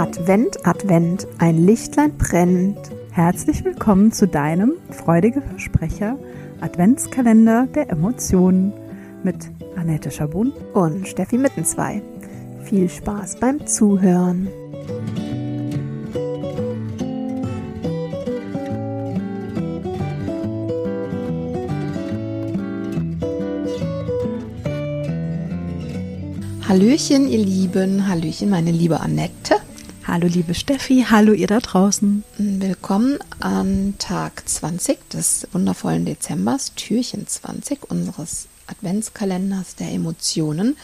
Advent, Advent, ein Lichtlein brennt. Herzlich willkommen zu deinem freudige Versprecher Adventskalender der Emotionen mit Annette Schabun und Steffi Mittenzwei. Viel Spaß beim Zuhören. Hallöchen, ihr Lieben. Hallöchen, meine liebe Annette. Hallo, liebe Steffi. Hallo, ihr da draußen. Willkommen an Tag 20 des wundervollen Dezembers, Türchen 20 unseres Adventskalenders der Emotionen.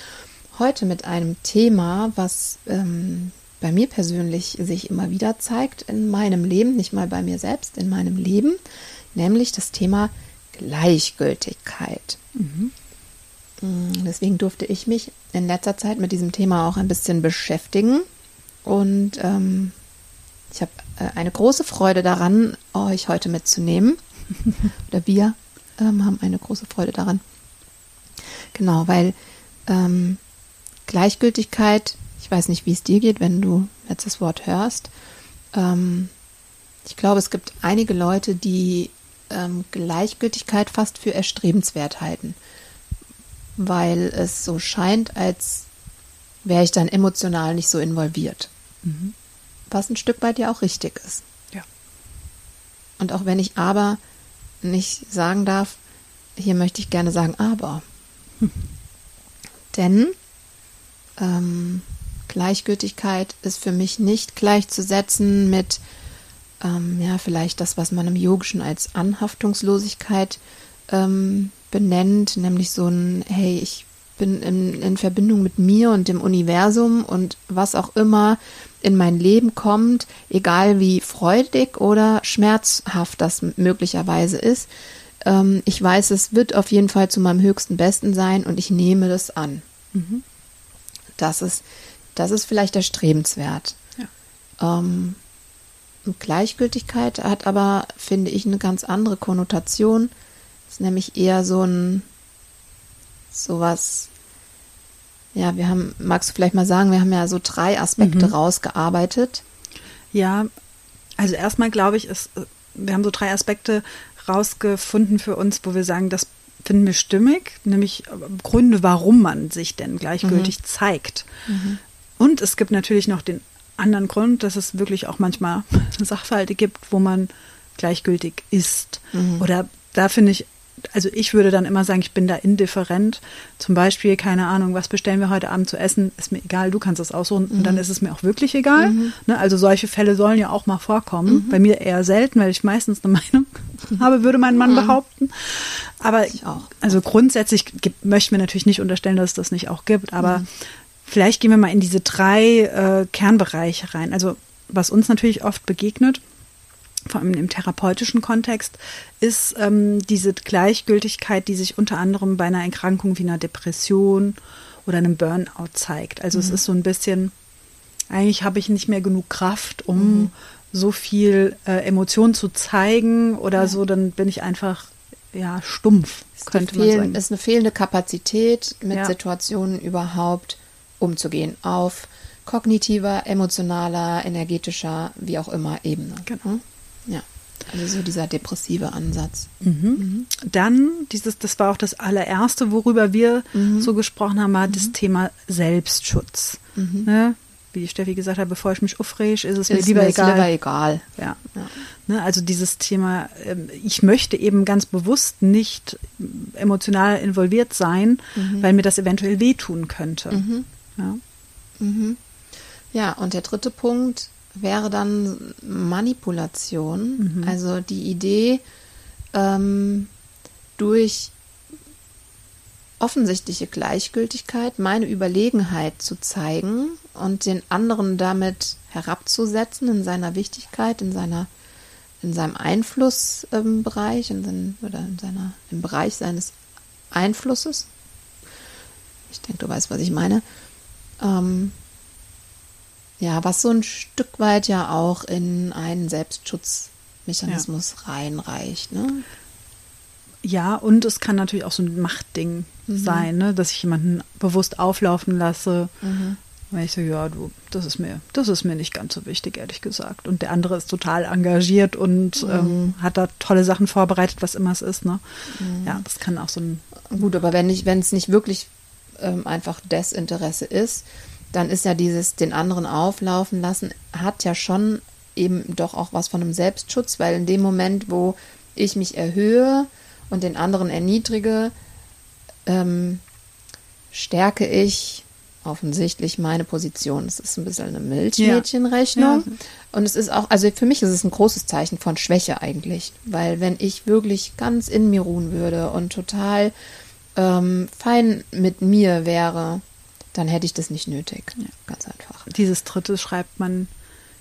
Heute mit einem Thema, was ähm, bei mir persönlich sich immer wieder zeigt in meinem Leben, nicht mal bei mir selbst, in meinem Leben, nämlich das Thema Gleichgültigkeit. Mhm. Mm, deswegen durfte ich mich in letzter Zeit mit diesem Thema auch ein bisschen beschäftigen. Und ähm, ich habe äh, eine große Freude daran, euch heute mitzunehmen. Oder wir ähm, haben eine große Freude daran. Genau, weil ähm, Gleichgültigkeit, ich weiß nicht, wie es dir geht, wenn du jetzt das Wort hörst. Ähm, ich glaube, es gibt einige Leute, die ähm, Gleichgültigkeit fast für erstrebenswert halten weil es so scheint, als wäre ich dann emotional nicht so involviert. Mhm. Was ein Stück weit ja auch richtig ist. Ja. Und auch wenn ich aber nicht sagen darf, hier möchte ich gerne sagen aber. Hm. Denn ähm, Gleichgültigkeit ist für mich nicht gleichzusetzen mit, ähm, ja, vielleicht das, was man im Yogischen als Anhaftungslosigkeit ähm, benennt, nämlich so ein, hey, ich bin in, in Verbindung mit mir und dem Universum und was auch immer in mein Leben kommt, egal wie freudig oder schmerzhaft das möglicherweise ist. Ähm, ich weiß, es wird auf jeden Fall zu meinem höchsten Besten sein und ich nehme das an. Mhm. Das ist, das ist vielleicht erstrebenswert. Ja. Ähm, Gleichgültigkeit hat aber, finde ich, eine ganz andere Konnotation ist nämlich eher so ein sowas. Ja, wir haben, magst du vielleicht mal sagen, wir haben ja so drei Aspekte mhm. rausgearbeitet. Ja, also erstmal glaube ich, ist, wir haben so drei Aspekte rausgefunden für uns, wo wir sagen, das finden wir stimmig, nämlich Gründe, warum man sich denn gleichgültig mhm. zeigt. Mhm. Und es gibt natürlich noch den anderen Grund, dass es wirklich auch manchmal Sachverhalte gibt, wo man gleichgültig ist. Mhm. Oder da finde ich also ich würde dann immer sagen, ich bin da indifferent. Zum Beispiel, keine Ahnung, was bestellen wir heute Abend zu essen? Ist mir egal, du kannst das aussuchen mhm. und dann mhm. ist es mir auch wirklich egal. Mhm. Ne, also solche Fälle sollen ja auch mal vorkommen. Mhm. Bei mir eher selten, weil ich meistens eine Meinung habe, würde mein Mann mhm. behaupten. Aber also grundsätzlich gibt, möchten wir natürlich nicht unterstellen, dass es das nicht auch gibt. Aber mhm. vielleicht gehen wir mal in diese drei äh, Kernbereiche rein. Also was uns natürlich oft begegnet, vor allem im therapeutischen Kontext, ist ähm, diese Gleichgültigkeit, die sich unter anderem bei einer Erkrankung wie einer Depression oder einem Burnout zeigt. Also mhm. es ist so ein bisschen, eigentlich habe ich nicht mehr genug Kraft, um mhm. so viel äh, Emotion zu zeigen oder ja. so, dann bin ich einfach ja stumpf, ist könnte man sagen. ist eine fehlende Kapazität, mit ja. Situationen überhaupt umzugehen auf kognitiver, emotionaler, energetischer, wie auch immer Ebene. Genau. Ja. Also so dieser depressive Ansatz. Mhm. Mhm. Dann dieses, das war auch das allererste, worüber wir mhm. so gesprochen haben, war das mhm. Thema Selbstschutz. Mhm. Ne? Wie die Steffi gesagt hat, bevor ich mich aufrege, ist es ist mir lieber egal. Lieber egal. Ja. ja. Ne? Also dieses Thema, ähm, ich möchte eben ganz bewusst nicht emotional involviert sein, mhm. weil mir das eventuell wehtun könnte. Ja. ja, und der dritte Punkt wäre dann Manipulation. Mhm. Also die Idee, ähm, durch offensichtliche Gleichgültigkeit meine Überlegenheit zu zeigen und den anderen damit herabzusetzen in seiner Wichtigkeit, in seiner in seinem Einflussbereich, ähm, in seinen, oder in seiner, im Bereich seines Einflusses. Ich denke, du weißt, was ich meine. Ähm, ja, was so ein Stück weit ja auch in einen Selbstschutzmechanismus ja. reinreicht. Ne? Ja, und es kann natürlich auch so ein Machtding mhm. sein, ne? dass ich jemanden bewusst auflaufen lasse, mhm. Weil ich so, ja, du, das ist mir, das ist mir nicht ganz so wichtig, ehrlich gesagt. Und der andere ist total engagiert und Mhm. ähm, hat da tolle Sachen vorbereitet, was immer es ist, ne? Mhm. Ja, das kann auch so ein Gut, aber wenn nicht, wenn es nicht wirklich ähm, einfach Desinteresse ist, dann ist ja dieses den anderen auflaufen lassen, hat ja schon eben doch auch was von einem Selbstschutz, weil in dem Moment, wo ich mich erhöhe und den anderen erniedrige, ähm, stärke ich offensichtlich meine Position. Es ist ein bisschen eine Milchmädchenrechnung. Ja. Und es ist auch, also für mich ist es ein großes Zeichen von Schwäche eigentlich. Weil wenn ich wirklich ganz in mir ruhen würde und total ähm, fein mit mir wäre, dann hätte ich das nicht nötig. Ganz einfach. Dieses dritte schreibt man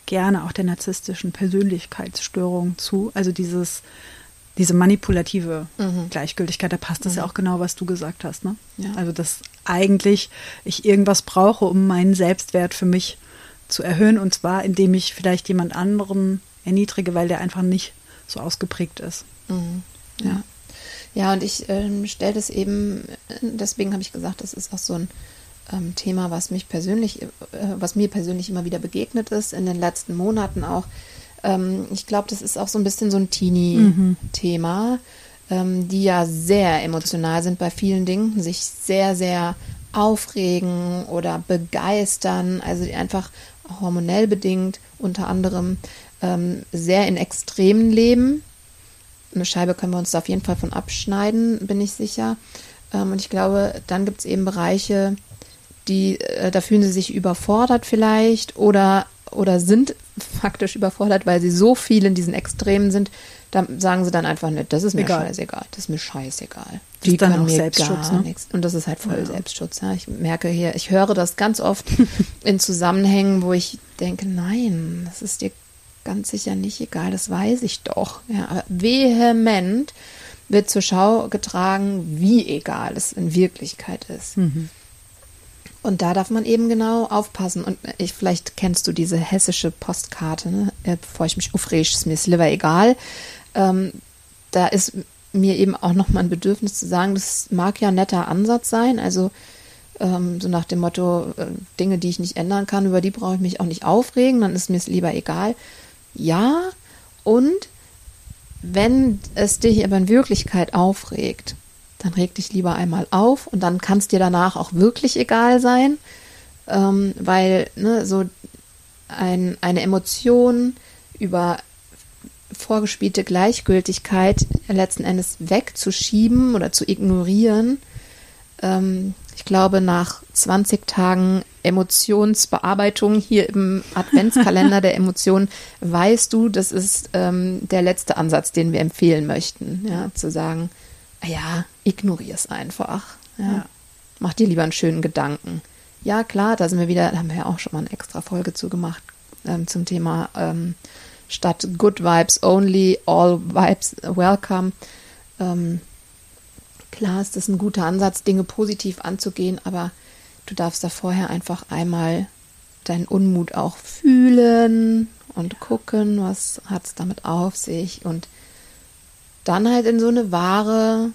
gerne auch der narzisstischen Persönlichkeitsstörung zu. Also dieses, diese manipulative Mhm. Gleichgültigkeit, da passt das ja auch genau, was du gesagt hast. Ne? Ja. Also, dass eigentlich ich irgendwas brauche, um meinen Selbstwert für mich zu erhöhen. Und zwar, indem ich vielleicht jemand anderen erniedrige, weil der einfach nicht so ausgeprägt ist. Mhm. Ja. Ja, und ich ähm, stelle das eben, deswegen habe ich gesagt, das ist auch so ein ähm, Thema, was mich persönlich, äh, was mir persönlich immer wieder begegnet ist, in den letzten Monaten auch. Ähm, ich glaube, das ist auch so ein bisschen so ein Teenie-Thema, ähm, die ja sehr emotional sind bei vielen Dingen, sich sehr, sehr aufregen oder begeistern, also die einfach hormonell bedingt unter anderem ähm, sehr in Extremen leben eine Scheibe können wir uns da auf jeden Fall von abschneiden, bin ich sicher. Ähm, und ich glaube, dann gibt es eben Bereiche, die, äh, da fühlen sie sich überfordert vielleicht oder, oder sind faktisch überfordert, weil sie so viel in diesen Extremen sind. Da sagen sie dann einfach nicht, das ist mir Egal. scheißegal, das ist mir scheißegal. Das ist dann können auch mir Selbstschutz, ne? nichts. Und das ist halt voll Ja. Selbstschutz. Ja. Ich merke hier, ich höre das ganz oft in Zusammenhängen, wo ich denke, nein, das ist dir ganz sicher nicht egal, das weiß ich doch. Ja, aber vehement wird zur Schau getragen, wie egal es in Wirklichkeit ist. Und da darf man eben genau aufpassen. Und ich, vielleicht kennst du diese hessische Postkarte, ne? Äh, bevor ich mich aufrege, ist mir lieber egal. Ähm, da ist mir eben auch noch mal ein Bedürfnis zu sagen, das mag ja ein netter Ansatz sein. Also ähm, so nach dem Motto, äh, Dinge, die ich nicht ändern kann, über die brauche ich mich auch nicht aufregen, dann ist mir es lieber egal. Ja, und wenn es dich aber in Wirklichkeit aufregt, dann reg dich lieber einmal auf und dann kann es dir danach auch wirklich egal sein, ähm, weil ne, so ein, eine Emotion über vorgespielte Gleichgültigkeit letzten Endes wegzuschieben oder zu ignorieren, ähm, ich glaube, nach 20 Tagen Emotionsbearbeitung hier im Adventskalender der Emotionen weißt du, das ist ähm, der letzte Ansatz, den wir empfehlen möchten. Ja, zu sagen, ja, ignorier es einfach. Ja. Ja. Mach dir lieber einen schönen Gedanken. Ja, klar, da sind wir wieder, da haben wir ja auch schon mal eine extra Folge zu gemacht ähm, zum Thema ähm, statt Good Vibes Only, All Vibes Welcome. Ähm, klar ist das ein guter Ansatz, Dinge positiv anzugehen, aber du darfst da vorher einfach einmal deinen Unmut auch fühlen und gucken, was hat es damit auf sich und dann halt in so eine wahre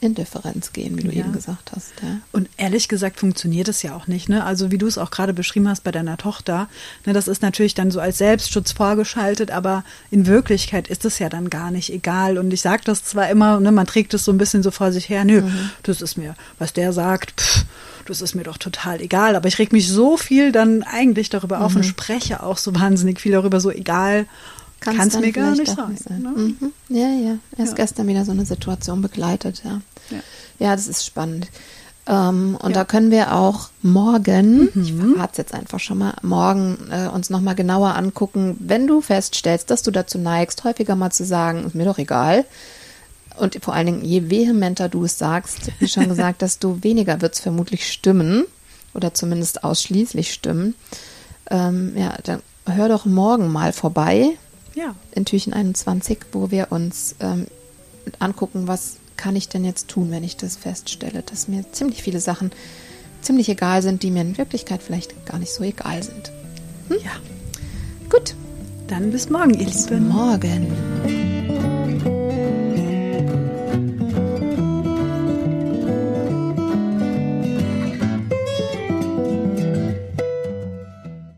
Indifferenz gehen, wie du Ja. eben gesagt hast. Ja. Und ehrlich gesagt funktioniert es ja auch nicht. Ne? Also wie du es auch gerade beschrieben hast bei deiner Tochter, ne, das ist natürlich dann so als Selbstschutz vorgeschaltet, aber in Wirklichkeit ist es ja dann gar nicht egal. Und ich sage das zwar immer, ne, man trägt es so ein bisschen so vor sich her, nö, das ist mir, was der sagt, pff, das ist mir doch total egal. Aber ich reg mich so viel dann eigentlich darüber auf und spreche auch so wahnsinnig viel darüber, so egal kann es dann mir gar nicht auch sein. Ne? Mhm. Ja, ja. Erst Ja. gestern wieder so eine Situation begleitet, ja. Ja. Ja, das ist spannend. Ähm, und Ja. da können wir auch morgen, ich Mhm. verrate es jetzt einfach schon mal, morgen äh, uns nochmal genauer angucken, wenn du feststellst, dass du dazu neigst, häufiger mal zu sagen, ist mir doch egal. Und vor allen Dingen, je vehementer du es sagst, wie schon gesagt, desto weniger wird es vermutlich stimmen oder zumindest ausschließlich stimmen. Ähm, ja, dann hör doch morgen mal vorbei Ja. in Türchen 21, wo wir uns ähm, angucken, was kann ich denn jetzt tun, wenn ich das feststelle, dass mir ziemlich viele Sachen ziemlich egal sind, die mir in Wirklichkeit vielleicht gar nicht so egal sind. ja. Gut, Dann bis morgen, ihr bis Lieben. morgen.